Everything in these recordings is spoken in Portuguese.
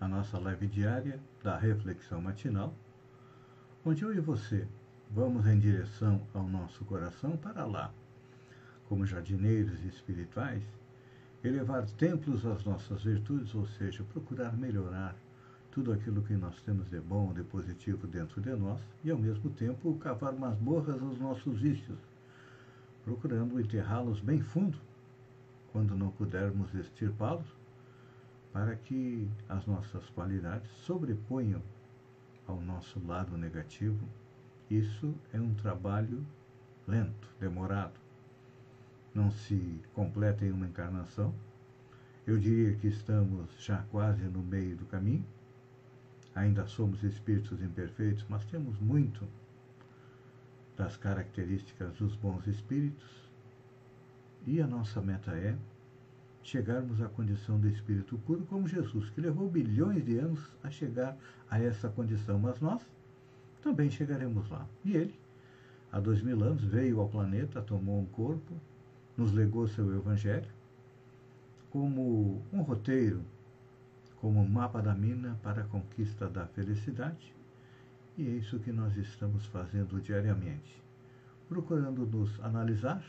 à nossa live diária da Reflexão Matinal, onde eu e você vamos em direção ao nosso coração para lá, como jardineiros espirituais, elevar templos às nossas virtudes, ou seja, procurar melhorar tudo aquilo que nós temos de bom, de positivo dentro de nós e, ao mesmo tempo, cavar masmorras aos nossos vícios, procurando enterrá-los bem fundo, quando não pudermos extirpá-los, para que as nossas qualidades sobreponham ao nosso lado negativo. Isso é um trabalho lento, demorado. Não se completa em uma encarnação. Eu diria que estamos já quase no meio do caminho. Ainda somos espíritos imperfeitos, mas temos muito das características dos bons espíritos. E a nossa meta é chegarmos à condição do espírito puro como Jesus, que levou bilhões de anos a chegar a essa condição, mas nós também chegaremos lá. E ele, há dois mil anos, veio ao planeta, tomou um corpo, nos legou seu evangelho como um roteiro, como um mapa da mina para a conquista da felicidade. E é isso que nós estamos fazendo diariamente, procurando nos analisar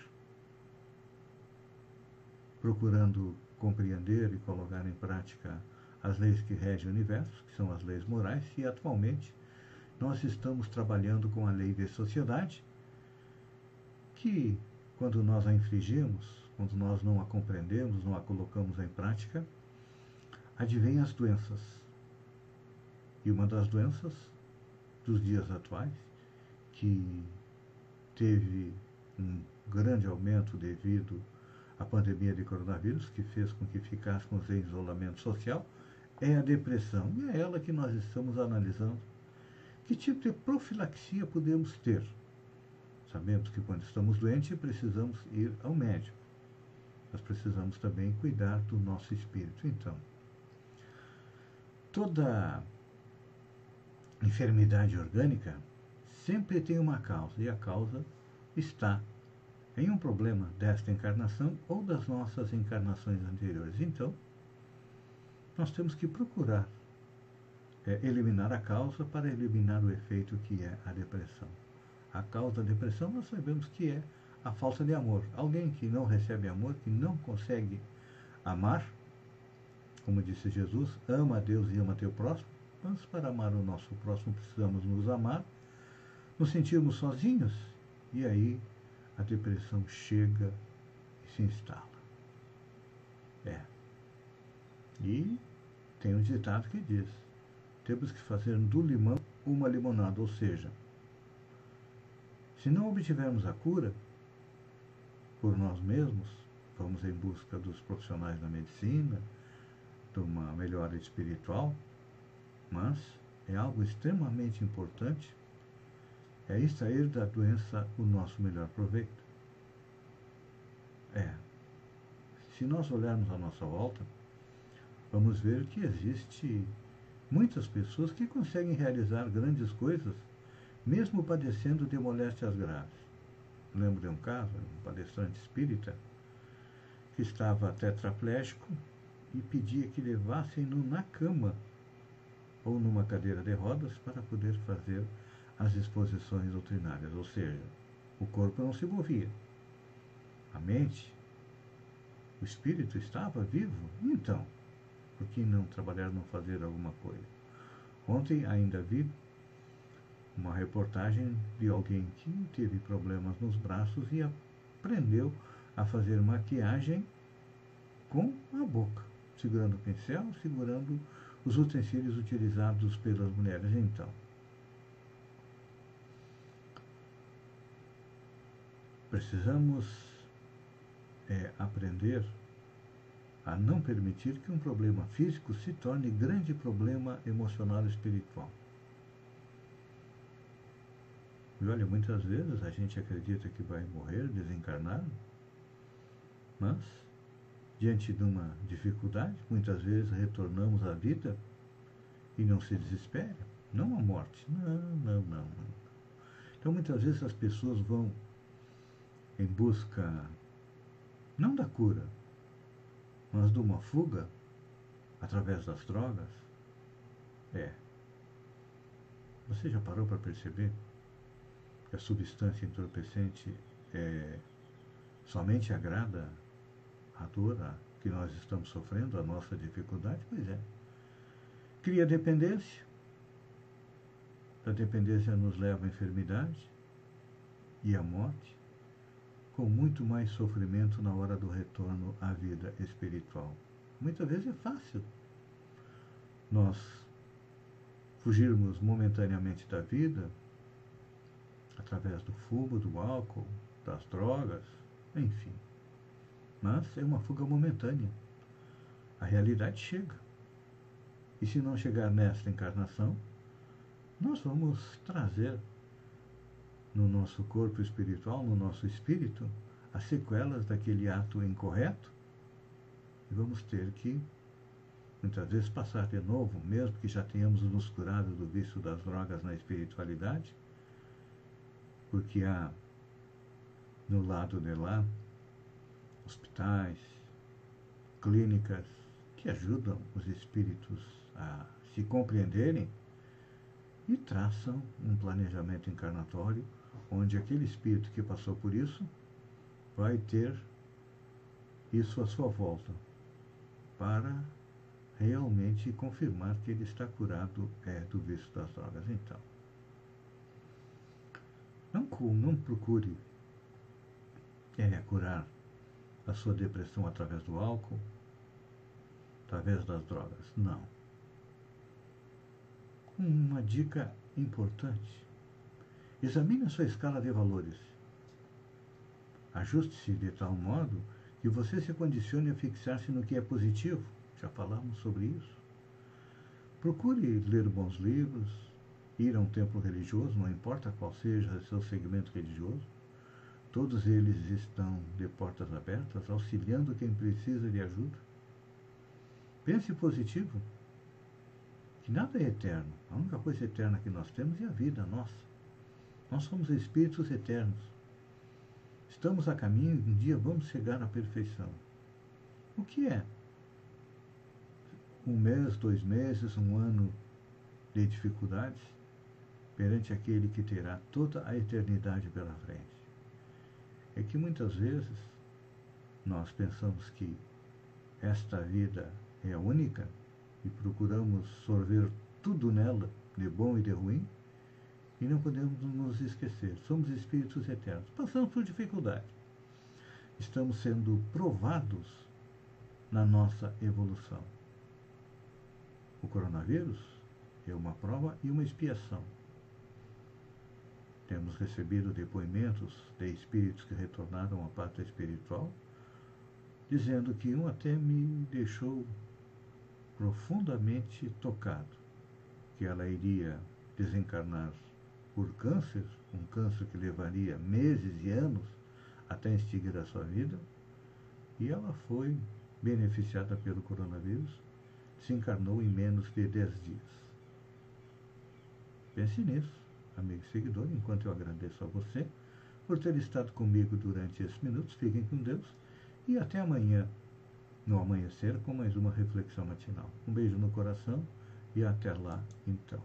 procurando compreender e colocar em prática as leis que regem o universo, que são as leis morais, e atualmente nós estamos trabalhando com a lei de sociedade, que quando nós a infringimos, quando nós não a compreendemos, não a colocamos em prática, advém as doenças. E uma das doenças dos dias atuais, que teve um grande aumento devido a pandemia de coronavírus, que fez com que ficássemos em isolamento social, é a depressão. E é ela que nós estamos analisando. Que tipo de profilaxia podemos ter? Sabemos que quando estamos doentes precisamos ir ao médico. Mas precisamos também cuidar do nosso espírito. Então, toda enfermidade orgânica sempre tem uma causa, e a causa está em um problema desta encarnação ou das nossas encarnações anteriores. Então, nós temos que procurar é, eliminar a causa para eliminar o efeito que é a depressão. A causa da depressão nós sabemos que é a falta de amor. Alguém que não recebe amor, que não consegue amar, como disse Jesus, ama a Deus e ama teu próximo, mas para amar o nosso próximo precisamos nos amar, nos sentirmos sozinhos e aí a depressão chega e se instala. É. E tem um ditado que diz: temos que fazer do limão uma limonada, ou seja, se não obtivermos a cura por nós mesmos, vamos em busca dos profissionais da medicina, de uma melhora espiritual, mas é algo extremamente importante é extrair da doença o nosso melhor proveito. É. Se nós olharmos à nossa volta, vamos ver que existe muitas pessoas que conseguem realizar grandes coisas, mesmo padecendo de moléstias graves. Lembro de um caso, um palestrante espírita, que estava tetraplégico e pedia que levassem-no na cama ou numa cadeira de rodas para poder fazer as exposições doutrinárias, ou seja, o corpo não se movia. A mente, o espírito estava vivo. Então, por que não trabalhar, não fazer alguma coisa? Ontem ainda vi uma reportagem de alguém que teve problemas nos braços e aprendeu a fazer maquiagem com a boca, segurando o pincel, segurando os utensílios utilizados pelas mulheres. Então, Precisamos é, aprender a não permitir que um problema físico se torne grande problema emocional e espiritual. E olha, muitas vezes a gente acredita que vai morrer, desencarnar, mas, diante de uma dificuldade, muitas vezes retornamos à vida e não se desespera. Não a morte. Não, não, não. Então, muitas vezes as pessoas vão em busca, não da cura, mas de uma fuga através das drogas. É. Você já parou para perceber que a substância entorpecente é, somente agrada a dor que nós estamos sofrendo, a nossa dificuldade? Pois é. Cria dependência. A dependência nos leva à enfermidade e à morte, com muito mais sofrimento na hora do retorno à vida espiritual. Muitas vezes é fácil nós fugirmos momentaneamente da vida através do fumo, do álcool, das drogas, enfim. Mas é uma fuga momentânea. A realidade chega. E se não chegar nesta encarnação, nós vamos trazer no nosso corpo espiritual, no nosso espírito, as sequelas daquele ato incorreto e vamos ter que, muitas vezes, passar de novo, mesmo que já tenhamos nos curado do vício das drogas na espiritualidade, porque há no lado de lá hospitais, clínicas que ajudam os espíritos a se compreenderem e traçam um planejamento encarnatório onde aquele espírito que passou por isso vai ter isso à sua volta para realmente confirmar que ele está curado é, do vício das drogas. Então, não, não procure é, curar a sua depressão através do álcool, através das drogas. Não. Uma dica importante. Examine a sua escala de valores. Ajuste-se de tal modo que você se condicione a fixar-se no que é positivo. Já falamos sobre isso. Procure ler bons livros, ir a um templo religioso, não importa qual seja seu segmento religioso. Todos eles estão de portas abertas, auxiliando quem precisa de ajuda. Pense positivo, que nada é eterno. A única coisa eterna que nós temos é a vida nossa. Nós somos espíritos eternos. Estamos a caminho um dia vamos chegar à perfeição. O que é? Um mês, dois meses, um ano de dificuldades? perante aquele que terá toda a eternidade pela frente. É que muitas vezes nós pensamos que esta vida é única e procuramos sorver tudo nela, de bom e de ruim, e não podemos nos esquecer. Somos espíritos eternos. Passamos por dificuldade. Estamos sendo provados na nossa evolução. O coronavírus é uma prova e uma expiação. Temos recebido depoimentos de espíritos que retornaram à pátria espiritual, dizendo que um até me deixou profundamente tocado, que ela iria desencarnar por câncer, um câncer que levaria meses e anos até extinguir a sua vida, e ela foi beneficiada pelo coronavírus, se encarnou em menos de 10 dias. Pense nisso amigo seguidor, enquanto eu agradeço a você por ter estado comigo durante esses minutos. Fiquem com Deus e até amanhã, no amanhecer, com mais uma reflexão matinal. Um beijo no coração e até lá, então.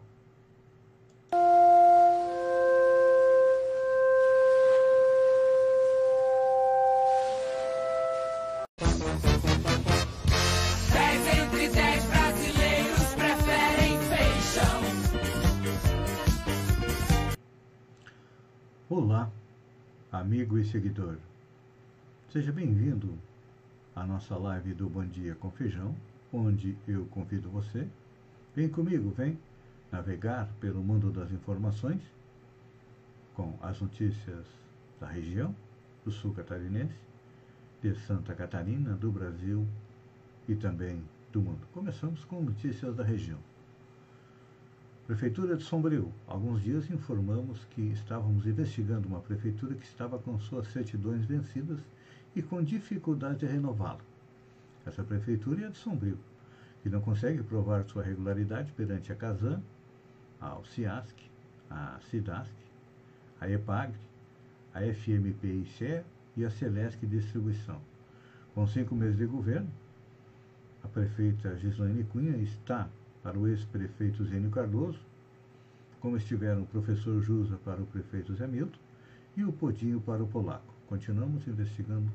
Olá, amigo e seguidor. Seja bem-vindo à nossa live do Bom Dia com Feijão, onde eu convido você. Vem comigo, vem navegar pelo mundo das informações com as notícias da região, do sul catarinense, de Santa Catarina, do Brasil e também do mundo. Começamos com notícias da região. Prefeitura de Sombrio. Alguns dias informamos que estávamos investigando uma prefeitura que estava com suas certidões vencidas e com dificuldade de renová-la. Essa prefeitura é de Sombrio, que não consegue provar sua regularidade perante a Casan, a CIASC, a CIDASC, a EPAGRE, a FMPICE e a Celesc Distribuição. Com cinco meses de governo, a prefeita Gislaine Cunha está para o ex-prefeito Zênio Cardoso, como estiveram o professor Jusa para o prefeito Zé Milton e o Podinho para o Polaco. Continuamos investigando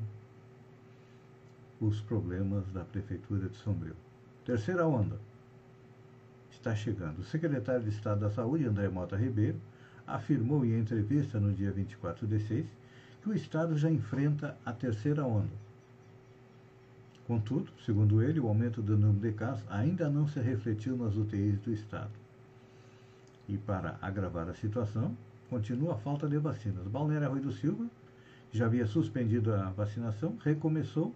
os problemas da prefeitura de Sombrio. Terceira onda está chegando. O secretário de Estado da Saúde, André Mota Ribeiro, afirmou em entrevista no dia 24 de 6 que o Estado já enfrenta a terceira onda Contudo, segundo ele, o aumento do número de casos ainda não se refletiu nas UTIs do Estado. E para agravar a situação, continua a falta de vacinas. Balneário Rui do Silva, que já havia suspendido a vacinação, recomeçou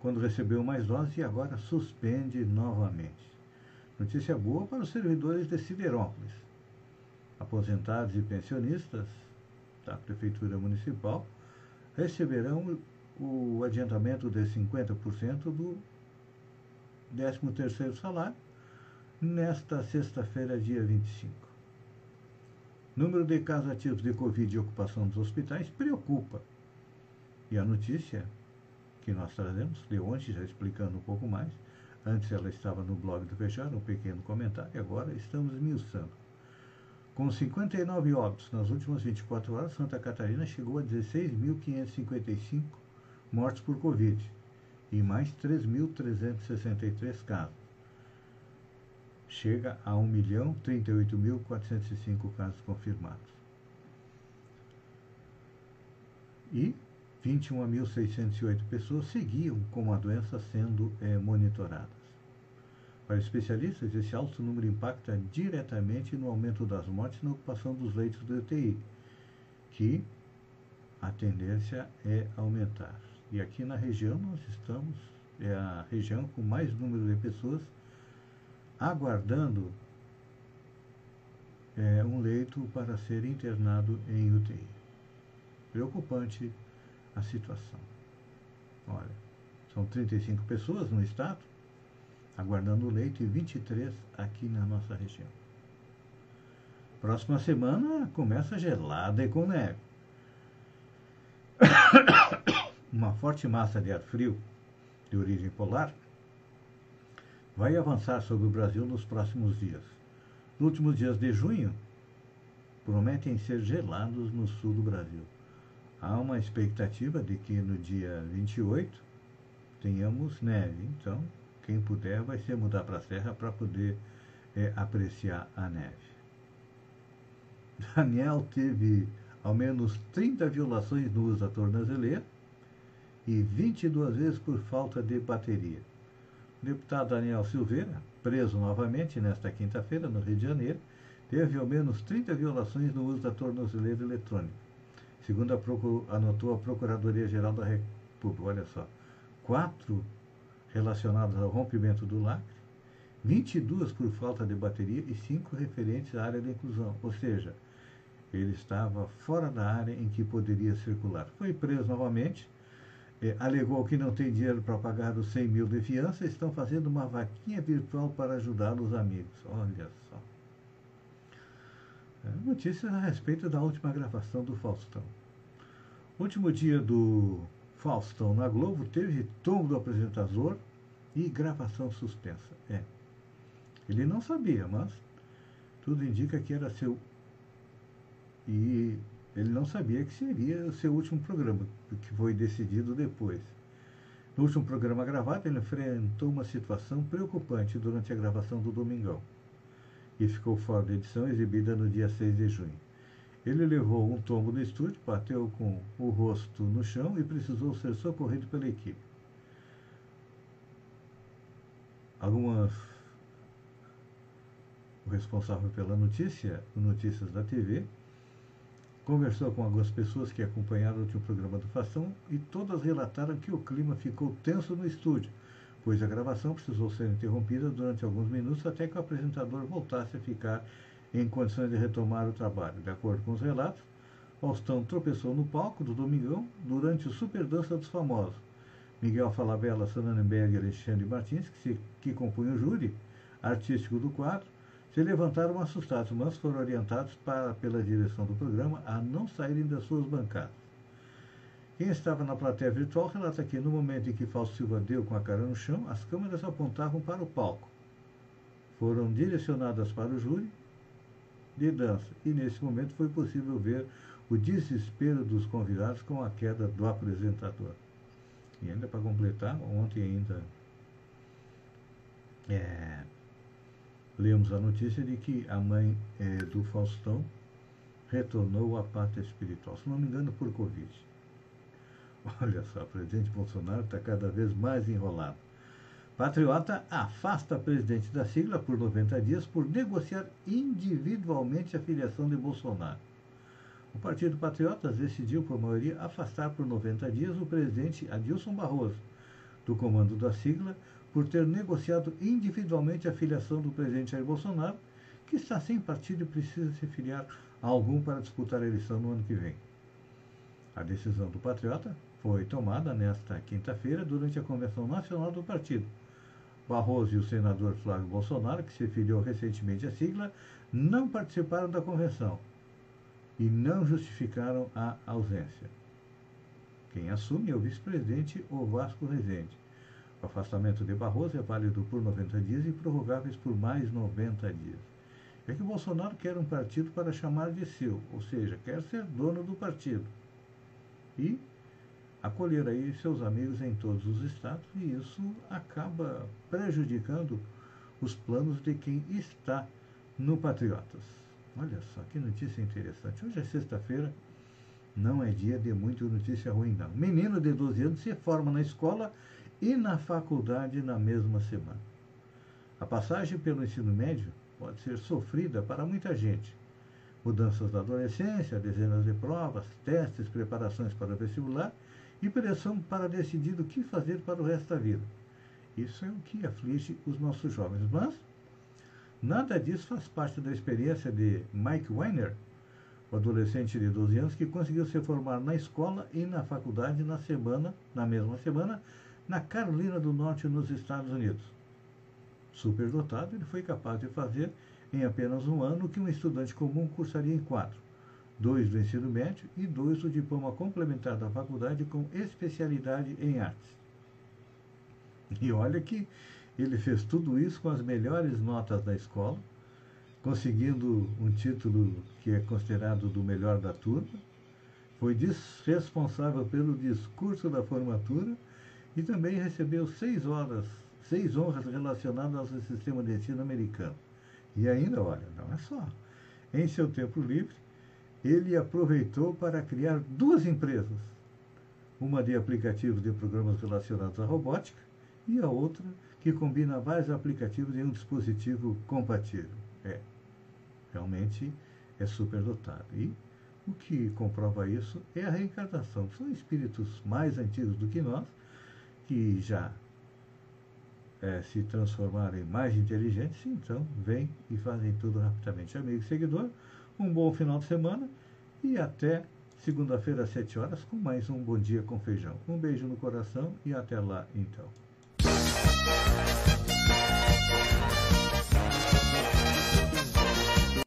quando recebeu mais doses e agora suspende novamente. Notícia boa para os servidores de Siderópolis. Aposentados e pensionistas da Prefeitura Municipal receberão o adiantamento de 50% do 13º salário nesta sexta-feira, dia 25. Número de casos ativos de Covid e ocupação dos hospitais preocupa. E a notícia que nós trazemos, de ontem, já explicando um pouco mais, antes ela estava no blog do Fechar, um pequeno comentário, agora estamos esmiuçando. Com 59 óbitos nas últimas 24 horas, Santa Catarina chegou a 16.555 mortes por Covid e mais 3.363 casos. Chega a 1.038.405 casos confirmados. E 21.608 pessoas seguiam com a doença sendo é, monitoradas. Para especialistas, esse alto número impacta diretamente no aumento das mortes e na ocupação dos leitos do UTI, que a tendência é aumentar. E aqui na região nós estamos, é a região com mais número de pessoas aguardando é, um leito para ser internado em UTI. Preocupante a situação. Olha, são 35 pessoas no estado aguardando o leito e 23 aqui na nossa região. Próxima semana começa gelada e com neve. uma forte massa de ar frio de origem polar vai avançar sobre o Brasil nos próximos dias. Nos últimos dias de junho, prometem ser gelados no sul do Brasil. Há uma expectativa de que no dia 28 tenhamos neve. Então, quem puder vai ser mudar para a serra para poder é, apreciar a neve. Daniel teve ao menos 30 violações uso da tornozeleira e 22 vezes por falta de bateria. O deputado Daniel Silveira, preso novamente nesta quinta-feira no Rio de Janeiro, teve ao menos 30 violações no uso da tornozeleira eletrônica. Segundo a anotou a Procuradoria-Geral da República, olha só, quatro relacionadas ao rompimento do lacre, 22 por falta de bateria e cinco referentes à área da inclusão, ou seja, ele estava fora da área em que poderia circular. Foi preso novamente é, alegou que não tem dinheiro para pagar os 100 mil de fiança estão fazendo uma vaquinha virtual para ajudar os amigos. Olha só. É, notícias a respeito da última gravação do Faustão. Último dia do Faustão na Globo teve tombo do apresentador e gravação suspensa. É. Ele não sabia, mas tudo indica que era seu. E ele não sabia que seria o seu último programa, que foi decidido depois. No último programa gravado, ele enfrentou uma situação preocupante durante a gravação do Domingão e ficou fora da edição exibida no dia 6 de junho. Ele levou um tombo no estúdio, bateu com o rosto no chão e precisou ser socorrido pela equipe. Algumas. O responsável pela notícia, o Notícias da TV, Conversou com algumas pessoas que acompanharam o programa do Fação e todas relataram que o clima ficou tenso no estúdio, pois a gravação precisou ser interrompida durante alguns minutos até que o apresentador voltasse a ficar em condições de retomar o trabalho. De acordo com os relatos, Faustão tropeçou no palco do Domingão durante o Super Dança dos Famosos. Miguel Falabella, Sananenberg e Alexandre Martins, que, se, que compunham o júri artístico do quadro, se levantaram assustados, mas foram orientados para, pela direção do programa a não saírem das suas bancadas. Quem estava na plateia virtual relata que no momento em que Fausto Silva deu com a cara no chão, as câmeras apontavam para o palco. Foram direcionadas para o júri de dança e nesse momento foi possível ver o desespero dos convidados com a queda do apresentador. E ainda para completar, ontem ainda é, lemos a notícia de que a mãe é, do Faustão retornou à pátria espiritual, se não me engano, por Covid. Olha só, o presidente Bolsonaro está cada vez mais enrolado. Patriota afasta presidente da sigla por 90 dias por negociar individualmente a filiação de Bolsonaro. O Partido Patriotas decidiu, por maioria, afastar por 90 dias o presidente Adilson Barroso do comando da sigla por ter negociado individualmente a filiação do presidente Jair Bolsonaro, que está sem partido e precisa se filiar a algum para disputar a eleição no ano que vem. A decisão do Patriota foi tomada nesta quinta-feira durante a Convenção Nacional do Partido. Barroso e o senador Flávio Bolsonaro, que se filiou recentemente à sigla, não participaram da convenção e não justificaram a ausência. Quem assume é o vice-presidente o Vasco Rezende. Afastamento de Barroso é válido por 90 dias e prorrogáveis por mais 90 dias. É que Bolsonaro quer um partido para chamar de seu, ou seja, quer ser dono do partido. E acolher aí seus amigos em todos os estados, e isso acaba prejudicando os planos de quem está no Patriotas. Olha só que notícia interessante. Hoje é sexta-feira, não é dia de muita notícia ruim, não. Menino de 12 anos se forma na escola e na faculdade na mesma semana. A passagem pelo ensino médio pode ser sofrida para muita gente. Mudanças da adolescência, dezenas de provas, testes, preparações para o vestibular e pressão para decidir o que fazer para o resto da vida. Isso é o que aflige os nossos jovens. Mas nada disso faz parte da experiência de Mike Weiner, o adolescente de 12 anos que conseguiu se formar na escola e na faculdade na semana, na mesma semana, na Carolina do Norte, nos Estados Unidos. Superdotado, ele foi capaz de fazer em apenas um ano o que um estudante comum cursaria em quatro: dois do ensino médio e dois do diploma complementar da faculdade com especialidade em artes. E olha que ele fez tudo isso com as melhores notas da escola, conseguindo um título que é considerado do melhor da turma, foi responsável pelo discurso da formatura e também recebeu seis horas, seis honras relacionadas ao sistema de ensino americano. E ainda, olha, não é só. Em seu tempo livre, ele aproveitou para criar duas empresas. Uma de aplicativos de programas relacionados à robótica e a outra que combina vários aplicativos em um dispositivo compatível. É, realmente é superdotado. E o que comprova isso é a reencarnação. São espíritos mais antigos do que nós, que já é, se transformaram em mais inteligentes, então vem e fazem tudo rapidamente. Amigo e seguidor, um bom final de semana e até segunda-feira às 7 horas com mais um Bom Dia com Feijão. Um beijo no coração e até lá então.